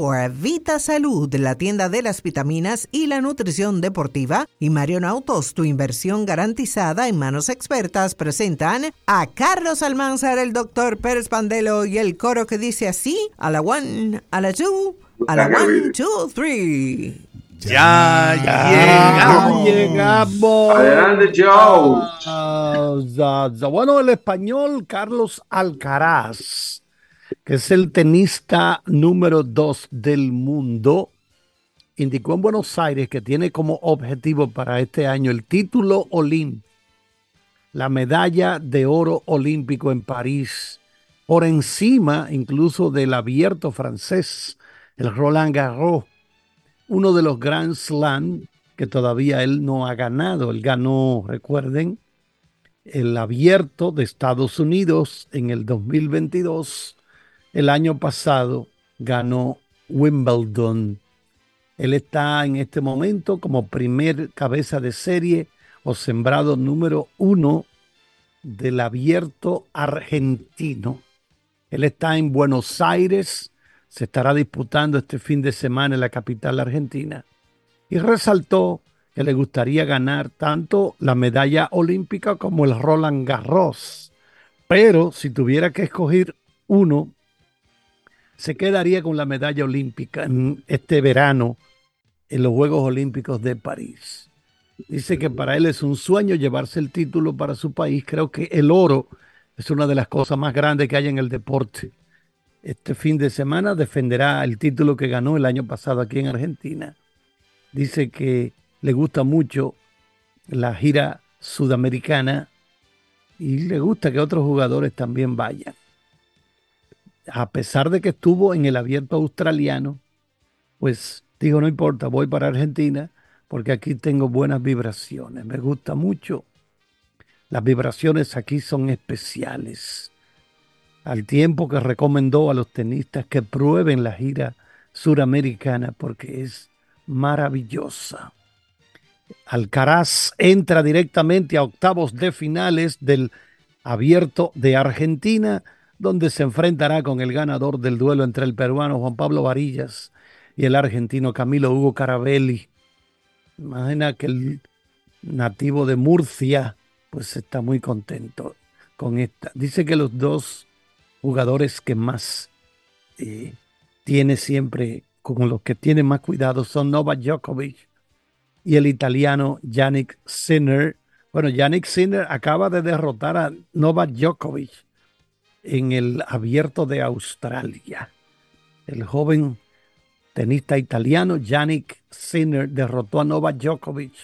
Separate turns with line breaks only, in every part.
Vita Salud, la tienda de las vitaminas y la nutrición deportiva, y Marion Autos, tu inversión garantizada en manos expertas, presentan a Carlos Almanzar, el doctor Pérez Pandelo y el coro que dice así: a la one, a la two, a la one, two, three.
Ya, llegamos. llegamos.
Adelante, Joe.
bueno, el español Carlos Alcaraz que es el tenista número dos del mundo, indicó en Buenos Aires que tiene como objetivo para este año el título olímpico, la medalla de oro olímpico en París, por encima incluso del abierto francés, el Roland Garros, uno de los Grand Slam que todavía él no ha ganado. Él ganó, recuerden, el abierto de Estados Unidos en el 2022 el año pasado ganó Wimbledon. Él está en este momento como primer cabeza de serie o sembrado número uno del abierto argentino. Él está en Buenos Aires, se estará disputando este fin de semana en la capital argentina y resaltó que le gustaría ganar tanto la medalla olímpica como el Roland Garros. Pero si tuviera que escoger uno, se quedaría con la medalla olímpica este verano en los Juegos Olímpicos de París. Dice que para él es un sueño llevarse el título para su país. Creo que el oro es una de las cosas más grandes que hay en el deporte. Este fin de semana defenderá el título que ganó el año pasado aquí en Argentina. Dice que le gusta mucho la gira sudamericana y le gusta que otros jugadores también vayan a pesar de que estuvo en el abierto australiano, pues dijo, no importa, voy para Argentina porque aquí tengo buenas vibraciones. Me gusta mucho. Las vibraciones aquí son especiales. Al tiempo que recomendó a los tenistas que prueben la gira suramericana porque es maravillosa. Alcaraz entra directamente a octavos de finales del abierto de Argentina donde se enfrentará con el ganador del duelo entre el peruano Juan Pablo Varillas y el argentino Camilo Hugo Carabelli. Imagina que el nativo de Murcia pues está muy contento con esta. Dice que los dos jugadores que más eh, tiene siempre, con los que tiene más cuidado son Novak Djokovic y el italiano Yannick Sinner. Bueno, Yannick Sinner acaba de derrotar a Novak Djokovic en el abierto de Australia. El joven tenista italiano Yannick Sinner derrotó a Novak Djokovic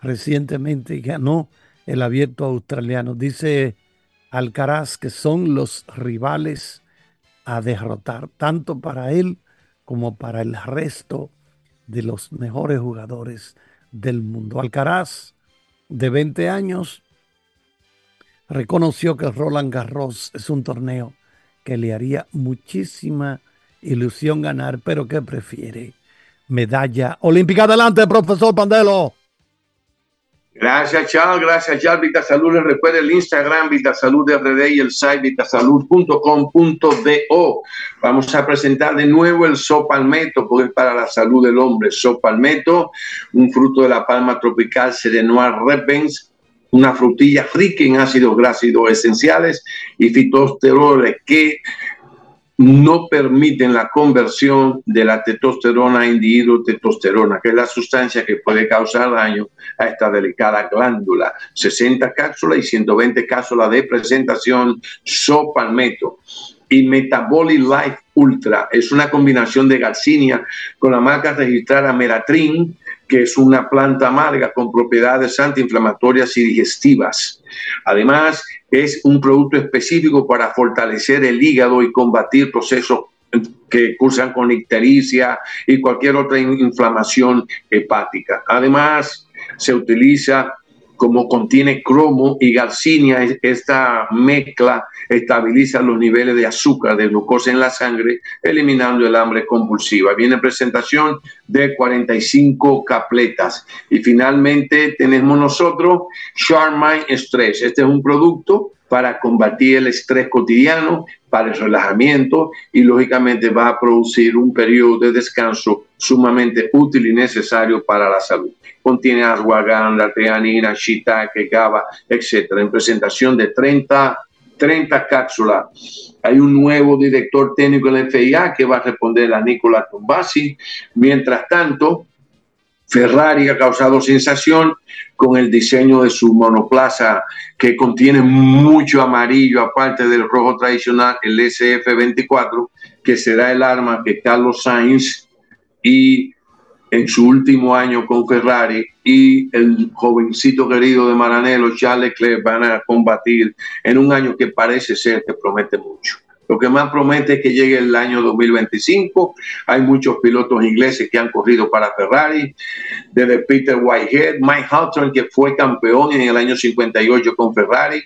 recientemente y ganó el abierto australiano. Dice Alcaraz que son los rivales a derrotar, tanto para él como para el resto de los mejores jugadores del mundo. Alcaraz, de 20 años, reconoció que Roland Garros es un torneo que le haría muchísima ilusión ganar, pero que prefiere medalla olímpica. Adelante, profesor Pandelo.
Gracias, Charles. Gracias, Charles. Vitasalud. Les recuerda el Instagram Vitasalud RD y el site vitasalud.com.do. Vamos a presentar de nuevo el sopalmeto, porque es para la salud del hombre. Sopalmeto, un fruto de la palma tropical Serenoir repens, una frutilla rica en ácidos grácidos esenciales y fitosteroles que no permiten la conversión de la testosterona en dihidrotestosterona, que es la sustancia que puede causar daño a esta delicada glándula. 60 cápsulas y 120 cápsulas de presentación Sopalmeto y Metabolic Life Ultra. Es una combinación de galcinia con la marca registrada Meratrin, que es una planta amarga con propiedades antiinflamatorias y digestivas. Además, es un producto específico para fortalecer el hígado y combatir procesos que cursan con ictericia y cualquier otra inflamación hepática. Además, se utiliza como contiene cromo y garcinia, esta mezcla estabiliza los niveles de azúcar, de glucosa en la sangre, eliminando el hambre compulsiva. Viene presentación de 45 capletas. Y finalmente tenemos nosotros Charmine Stress. Este es un producto para combatir el estrés cotidiano para el relajamiento y lógicamente va a producir un periodo de descanso sumamente útil y necesario para la salud. Contiene ashwagandha, teanina, shiitake, GABA, etcétera, en presentación de 30, 30 cápsulas. Hay un nuevo director técnico en la FIA que va a responder a Nicola Tombasi. Mientras tanto, Ferrari ha causado sensación con el diseño de su monoplaza que contiene mucho amarillo, aparte del rojo tradicional, el SF24, que será el arma que Carlos Sainz y en su último año con Ferrari y el jovencito querido de Maranello, Charles Leclerc, van a combatir en un año que parece ser que promete mucho. Lo que más promete es que llegue el año 2025. Hay muchos pilotos ingleses que han corrido para Ferrari, desde Peter Whitehead, Mike Houghton, que fue campeón en el año 58 con Ferrari,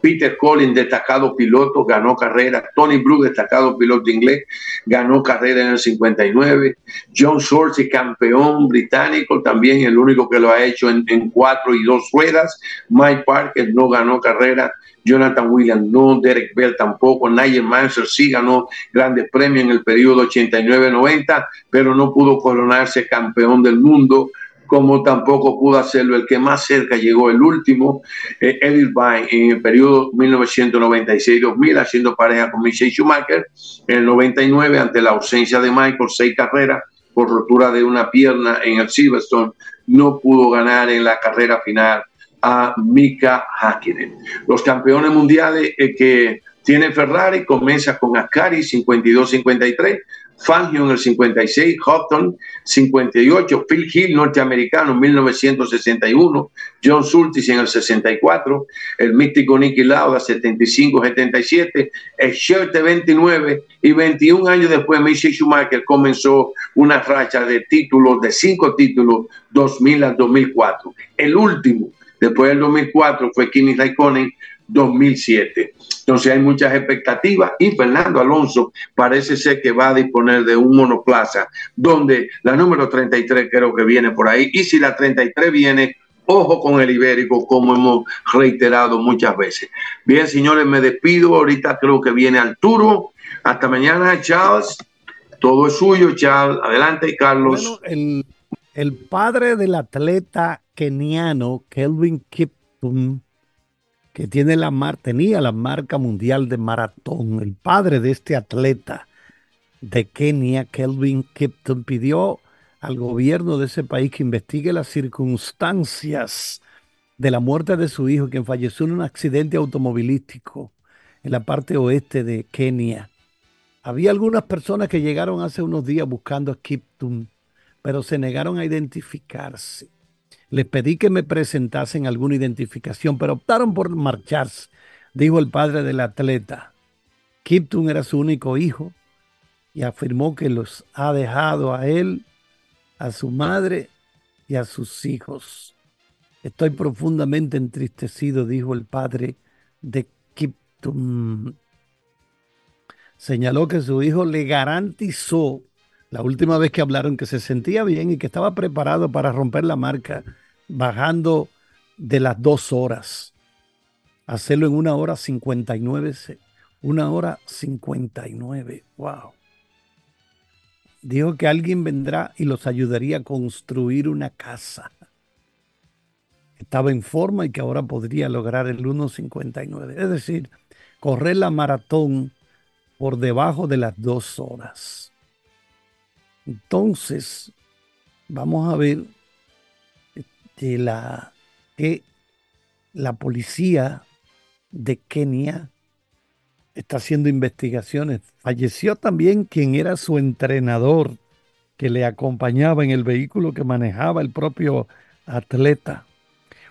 Peter Collins, destacado piloto, ganó carrera. Tony Blue, destacado piloto inglés, ganó carrera en el 59. John Sorcy, campeón británico, también el único que lo ha hecho en, en cuatro y dos ruedas. Mike Parker no ganó carrera. Jonathan Williams no, Derek Bell tampoco, Nigel Mansell sí ganó grandes premios en el periodo 89-90, pero no pudo coronarse campeón del mundo como tampoco pudo hacerlo el que más cerca llegó, el último, eh, Edith Vine, en el periodo 1996-2000, haciendo pareja con Michelle Schumacher. En el 99, ante la ausencia de Michael, seis carreras por rotura de una pierna en el Silverstone, no pudo ganar en la carrera final a Mika Hakkinen. Los campeones mundiales eh, que tiene Ferrari comienza con Ascari 52-53, Fangio en el 56, Houghton 58, Phil Hill norteamericano en 1961, John Surtees en el 64, el místico Nicky Lauda 75-77, el Scherte 29 y 21 años después Michael Schumacher comenzó una racha de títulos, de cinco títulos, 2000 al 2004. El último, después del 2004, fue Kimi Raikkonen 2007. Entonces hay muchas expectativas y Fernando Alonso parece ser que va a disponer de un monoplaza donde la número 33 creo que viene por ahí y si la 33 viene, ojo con el ibérico como hemos reiterado muchas veces. Bien, señores, me despido. Ahorita creo que viene Arturo. Hasta mañana, Charles. Todo es suyo, Charles. Adelante, Carlos.
El padre del atleta keniano, Kelvin Kiptum, que tiene la mar, tenía la marca mundial de maratón, el padre de este atleta de Kenia, Kelvin Kipton, pidió al gobierno de ese país que investigue las circunstancias de la muerte de su hijo, quien falleció en un accidente automovilístico en la parte oeste de Kenia. Había algunas personas que llegaron hace unos días buscando a Kipton, pero se negaron a identificarse. Les pedí que me presentasen alguna identificación, pero optaron por marcharse, dijo el padre del atleta. Kipton era su único hijo y afirmó que los ha dejado a él, a su madre y a sus hijos. Estoy profundamente entristecido, dijo el padre de Kipton. Señaló que su hijo le garantizó la última vez que hablaron que se sentía bien y que estaba preparado para romper la marca bajando de las dos horas. Hacerlo en una hora 59, una hora 59, wow. Dijo que alguien vendrá y los ayudaría a construir una casa. Estaba en forma y que ahora podría lograr el 1.59. Es decir, correr la maratón por debajo de las dos horas. Entonces, vamos a ver que la, que la policía de Kenia está haciendo investigaciones. Falleció también quien era su entrenador, que le acompañaba en el vehículo que manejaba el propio atleta.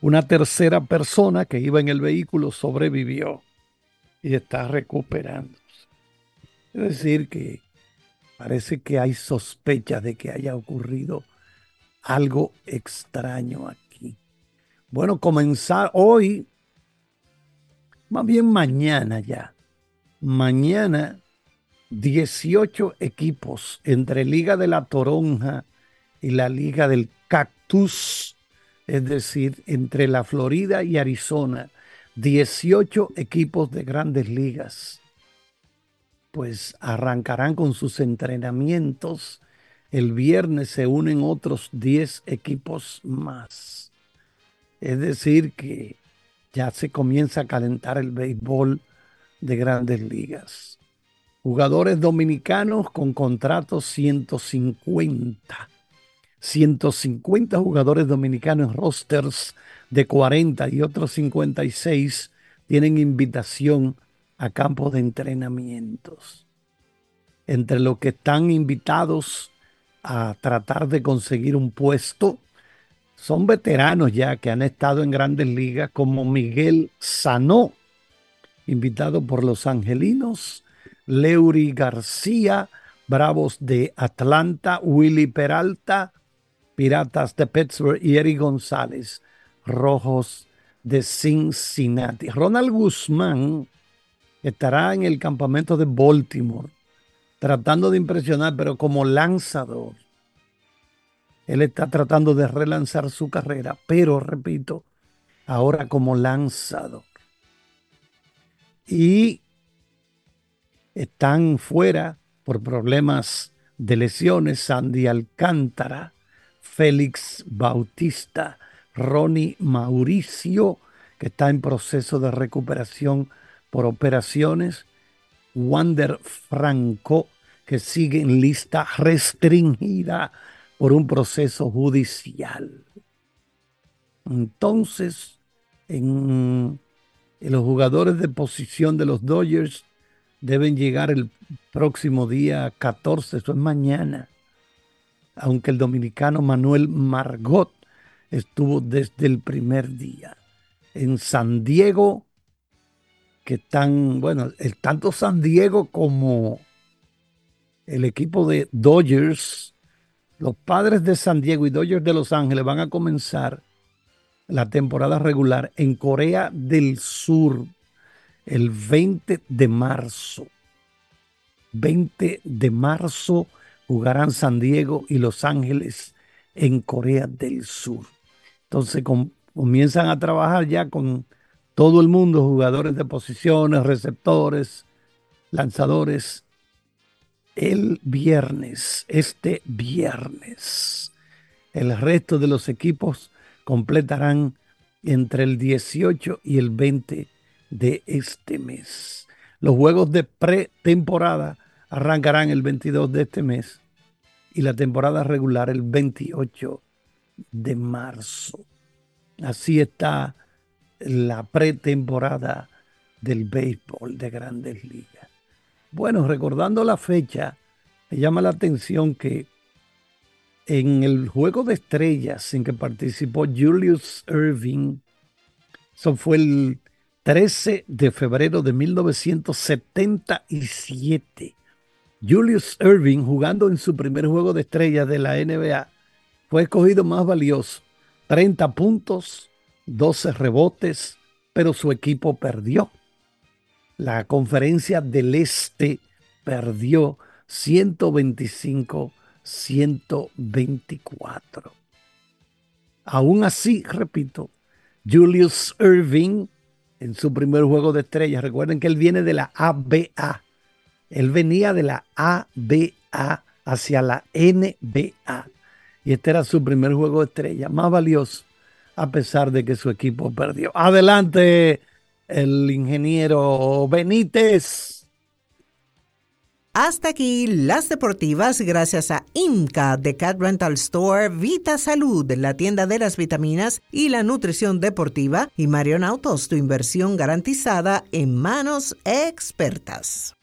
Una tercera persona que iba en el vehículo sobrevivió y está recuperándose. Es decir, que parece que hay sospechas de que haya ocurrido algo extraño aquí. Bueno, comenzar hoy, más bien mañana ya. Mañana 18 equipos entre Liga de la Toronja y la Liga del Cactus, es decir, entre la Florida y Arizona, 18 equipos de grandes ligas pues arrancarán con sus entrenamientos. El viernes se unen otros 10 equipos más. Es decir, que ya se comienza a calentar el béisbol de grandes ligas. Jugadores dominicanos con contratos 150. 150 jugadores dominicanos rosters de 40 y otros 56 tienen invitación a campos de entrenamientos. Entre los que están invitados a tratar de conseguir un puesto, son veteranos ya que han estado en grandes ligas como Miguel Sanó, invitado por los Angelinos, Leury García, Bravos de Atlanta, Willy Peralta, Piratas de Pittsburgh y Eric González, Rojos de Cincinnati. Ronald Guzmán estará en el campamento de Baltimore, tratando de impresionar, pero como lanzador. Él está tratando de relanzar su carrera, pero repito, ahora como lanzador. Y están fuera por problemas de lesiones Sandy Alcántara, Félix Bautista, Ronnie Mauricio, que está en proceso de recuperación por operaciones, Wander Franco, que sigue en lista restringida por un proceso judicial. Entonces, en, los jugadores de posición de los Dodgers deben llegar el próximo día 14, eso es mañana, aunque el dominicano Manuel Margot estuvo desde el primer día. En San Diego, que están, bueno, tanto San Diego como el equipo de Dodgers, los padres de San Diego y Dodgers de Los Ángeles van a comenzar la temporada regular en Corea del Sur el 20 de marzo. 20 de marzo jugarán San Diego y Los Ángeles en Corea del Sur. Entonces comienzan a trabajar ya con todo el mundo, jugadores de posiciones, receptores, lanzadores, el viernes, este viernes. El resto de los equipos completarán entre el 18 y el 20 de este mes. Los juegos de pretemporada arrancarán el 22 de este mes y la temporada regular el 28 de marzo. Así está la pretemporada del béisbol de grandes ligas. Bueno, recordando la fecha, me llama la atención que en el juego de estrellas en que participó Julius Irving, eso fue el 13 de febrero de 1977. Julius Irving, jugando en su primer juego de estrellas de la NBA, fue escogido más valioso. 30 puntos, 12 rebotes, pero su equipo perdió. La conferencia del Este perdió 125-124. Aún así, repito, Julius Irving en su primer juego de estrellas, recuerden que él viene de la ABA. Él venía de la ABA hacia la NBA. Y este era su primer juego de estrella, más valioso, a pesar de que su equipo perdió. Adelante, el ingeniero Benítez.
Hasta aquí las deportivas gracias a IMCA de Cat Rental Store, Vita Salud, la tienda de las vitaminas y la nutrición deportiva y Marion Autos, tu inversión garantizada en manos expertas.